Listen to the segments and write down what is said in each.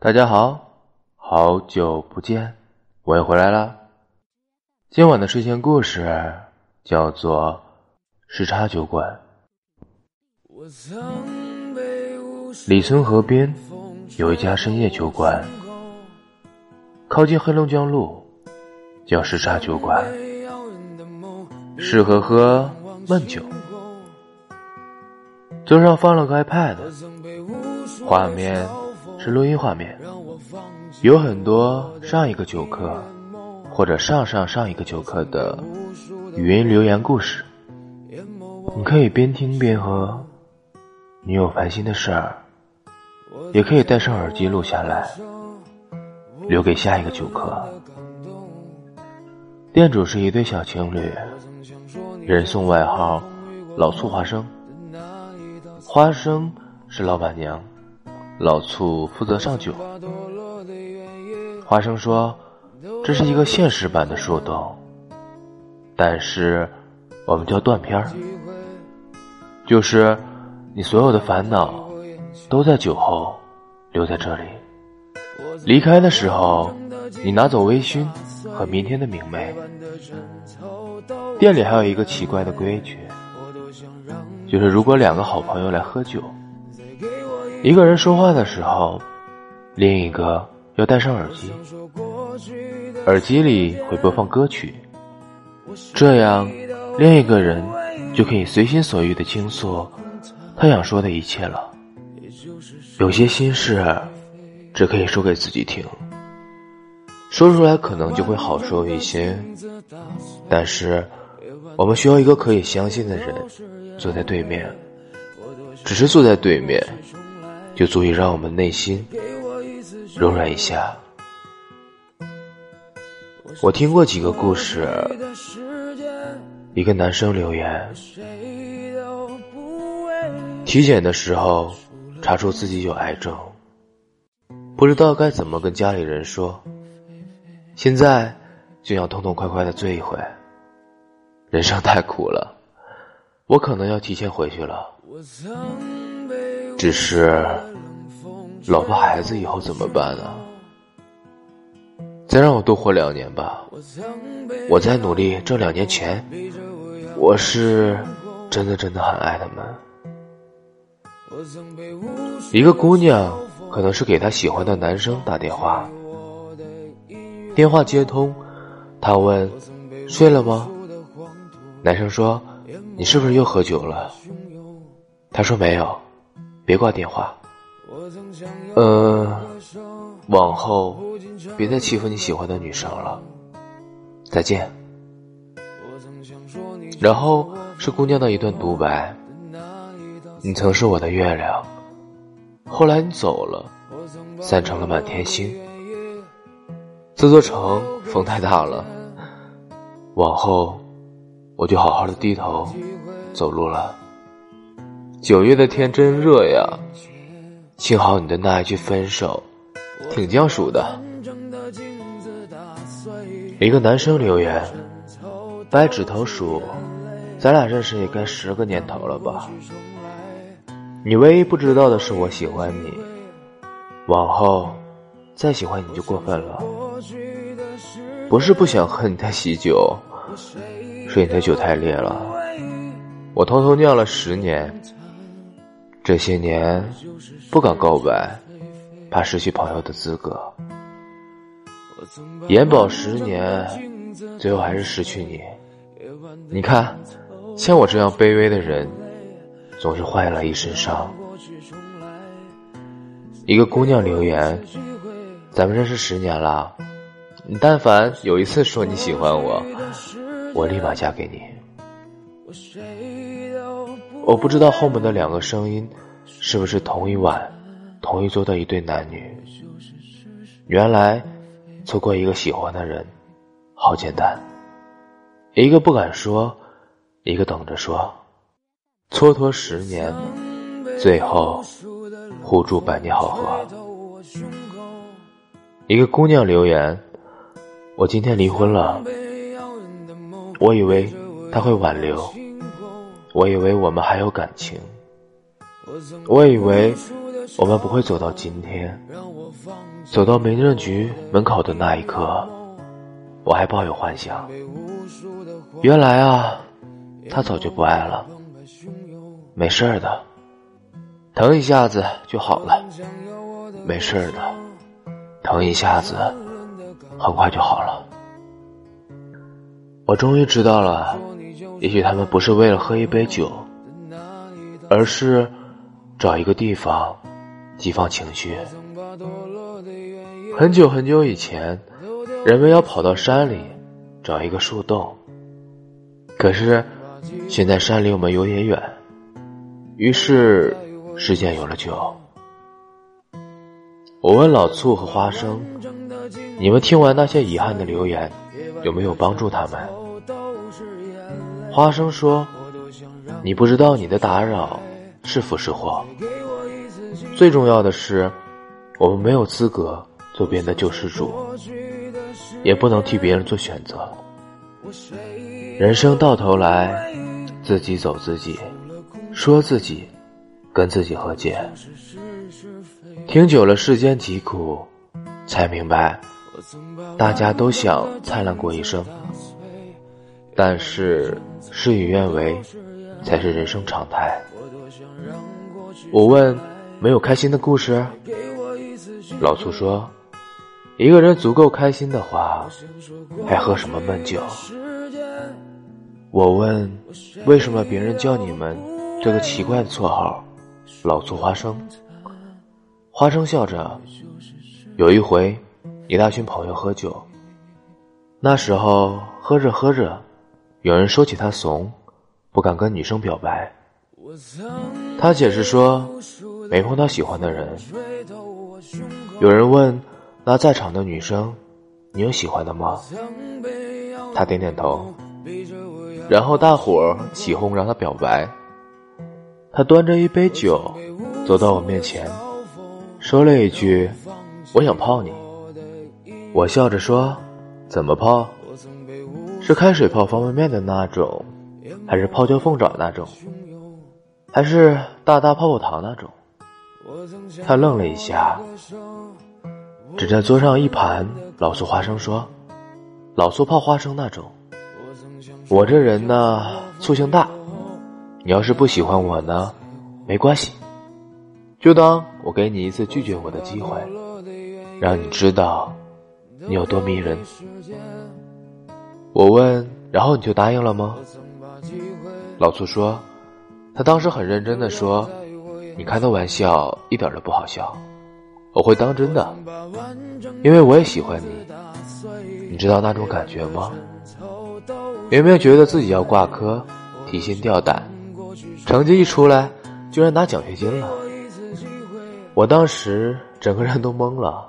大家好，好久不见，我又回来了。今晚的睡前故事叫做《时差酒馆》。李村河边有一家深夜酒馆，靠近黑龙江路，叫时差酒馆，适合喝闷酒。桌上放了个 iPad，画面。是录音画面，有很多上一个酒客或者上上上一个酒客的语音留言故事，你可以边听边喝。你有烦心的事儿，也可以戴上耳机录下来，留给下一个酒客。店主是一对小情侣，人送外号“老醋花生”，花生是老板娘。老醋负责上酒。花生说：“这是一个现实版的树洞，但是我们叫断片儿，就是你所有的烦恼都在酒后留在这里。离开的时候，你拿走微醺和明天的明媚。店里还有一个奇怪的规矩，就是如果两个好朋友来喝酒。”一个人说话的时候，另一个要戴上耳机，耳机里会播放歌曲，这样另一个人就可以随心所欲的倾诉他想说的一切了。有些心事只可以说给自己听，说出来可能就会好受一些，但是我们需要一个可以相信的人坐在对面，只是坐在对面。就足以让我们内心柔软一下。我听过几个故事，一个男生留言，体检的时候查出自己有癌症，不知道该怎么跟家里人说，现在就想痛痛快快的醉一回，人生太苦了，我可能要提前回去了。只是，老婆孩子以后怎么办呢？再让我多活两年吧，我再努力挣两年钱。我是真的真的很爱他们。一个姑娘可能是给她喜欢的男生打电话，电话接通，她问：“睡了吗？”男生说：“你是不是又喝酒了？”她说：“没有。”别挂电话，呃，往后别再欺负你喜欢的女生了。再见。然后是姑娘的一段独白：你曾是我的月亮，后来你走了，散成了满天星。这座城风太大了，往后我就好好的低头走路了。九月的天真热呀，幸好你的那一句分手，挺降暑的。一个男生留言：掰指头数，咱俩认识也该十个年头了吧？你唯一不知道的是我喜欢你，往后再喜欢你就过分了。不是不想喝你的喜酒，是你的酒太烈了。我偷偷酿了十年。这些年不敢告白，怕失去朋友的资格。延保十年，最后还是失去你。你看，像我这样卑微的人，总是坏了一身伤。一个姑娘留言：“咱们认识十年了，你但凡有一次说你喜欢我，我立马嫁给你。”我不知道后面的两个声音是不是同一晚、同一桌的一对男女。原来错过一个喜欢的人，好简单。一个不敢说，一个等着说，蹉跎十年，最后互助百年好合。一个姑娘留言：“我今天离婚了。”我以为他会挽留。我以为我们还有感情，我以为我们不会走到今天，走到民政局门口的那一刻，我还抱有幻想。原来啊，他早就不爱了。没事的，疼一下子就好了。没事的，疼一下子很快就好了。我终于知道了，也许他们不是为了喝一杯酒，而是找一个地方激放情绪。很久很久以前，人们要跑到山里找一个树洞，可是现在山离我们有点远。于是，世间有了酒。我问老醋和花生：“你们听完那些遗憾的留言，有没有帮助他们？”花生说：“你不知道你的打扰是福是祸。最重要的是，我们没有资格做别人的救世主，也不能替别人做选择。人生到头来，自己走自己。”说自己，跟自己和解，听久了世间疾苦，才明白，大家都想灿烂过一生，但是事与愿违，才是人生常态。我问，没有开心的故事？老醋说，一个人足够开心的话，还喝什么闷酒？我问，为什么别人叫你们？这个奇怪的绰号，老醋花生。花生笑着。有一回，一大群朋友喝酒，那时候喝着喝着，有人说起他怂，不敢跟女生表白。他解释说，没碰到喜欢的人。有人问，那在场的女生，你有喜欢的吗？他点点头。然后大伙儿起哄让他表白。他端着一杯酒，走到我面前，说了一句：“我想泡你。”我笑着说：“怎么泡？是开水泡方便面的那种，还是泡椒凤爪那种，还是大大泡泡糖那种？”他愣了一下，指着桌上一盘老醋花生说：“老醋泡花生那种。”我这人呢，醋性大。你要是不喜欢我呢，没关系，就当我给你一次拒绝我的机会，让你知道你有多迷人。我问，然后你就答应了吗？老粗说，他当时很认真的说，你开的玩笑一点都不好笑，我会当真的，因为我也喜欢你，你知道那种感觉吗？有没有觉得自己要挂科，提心吊胆？成绩一出来，居然拿奖学金了！我当时整个人都懵了，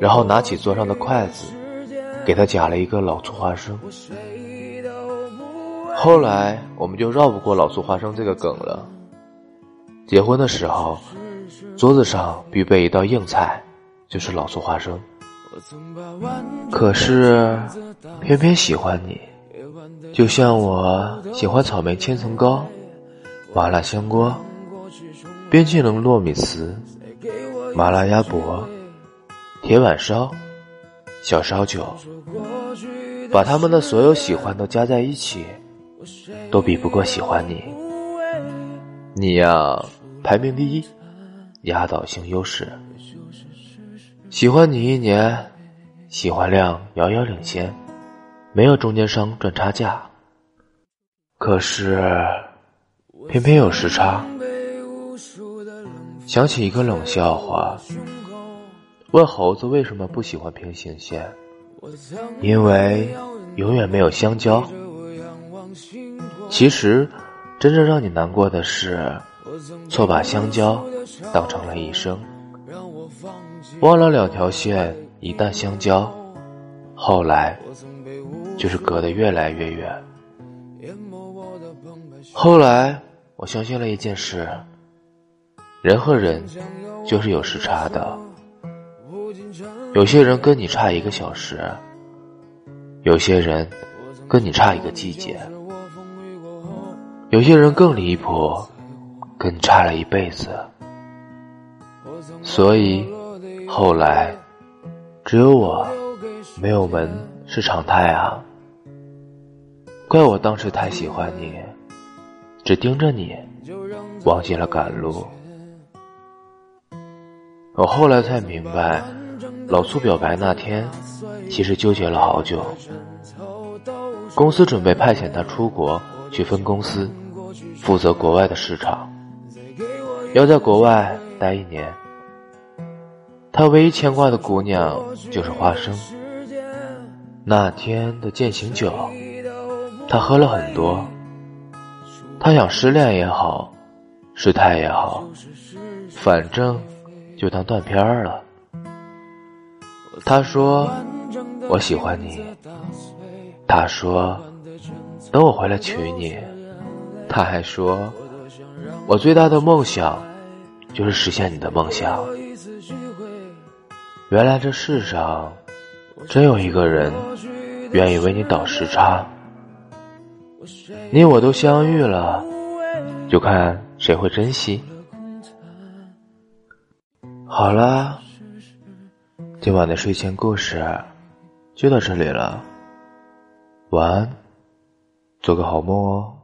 然后拿起桌上的筷子，给他夹了一个老醋花生。后来我们就绕不过老醋花生这个梗了。结婚的时候，桌子上必备一道硬菜，就是老醋花生。可是，偏偏喜欢你，就像我喜欢草莓千层糕。麻辣香锅、冰淇淋糯米糍、麻辣鸭脖、铁板烧、小烧酒，把他们的所有喜欢都加在一起，都比不过喜欢你。你呀，排名第一，压倒性优势。喜欢你一年，喜欢量遥遥领先，没有中间商赚差价。可是。偏偏有时差。想起一个冷笑话：问猴子为什么不喜欢平行线，因为永远没有香蕉。其实，真正让你难过的是，错把香蕉当成了一生，忘了两条线一旦相交，后来就是隔得越来越远。后来。我相信了一件事：人和人就是有时差的。有些人跟你差一个小时，有些人跟你差一个季节，有些人更离谱，跟你差了一辈子。所以后来只有我没有门是常态啊。怪我当时太喜欢你，只盯着你，忘记了赶路。我后来才明白，老苏表白那天，其实纠结了好久。公司准备派遣他出国去分公司，负责国外的市场，要在国外待一年。他唯一牵挂的姑娘就是花生。那天的践行酒，他喝了很多。他想失恋也好，失态也好，反正就当断片儿了。他说：“我喜欢你。”他说：“等我回来娶你。”他还说：“我最大的梦想就是实现你的梦想。”原来这世上真有一个人愿意为你倒时差。你我都相遇了，就看谁会珍惜。好了，今晚的睡前故事就到这里了。晚安，做个好梦哦。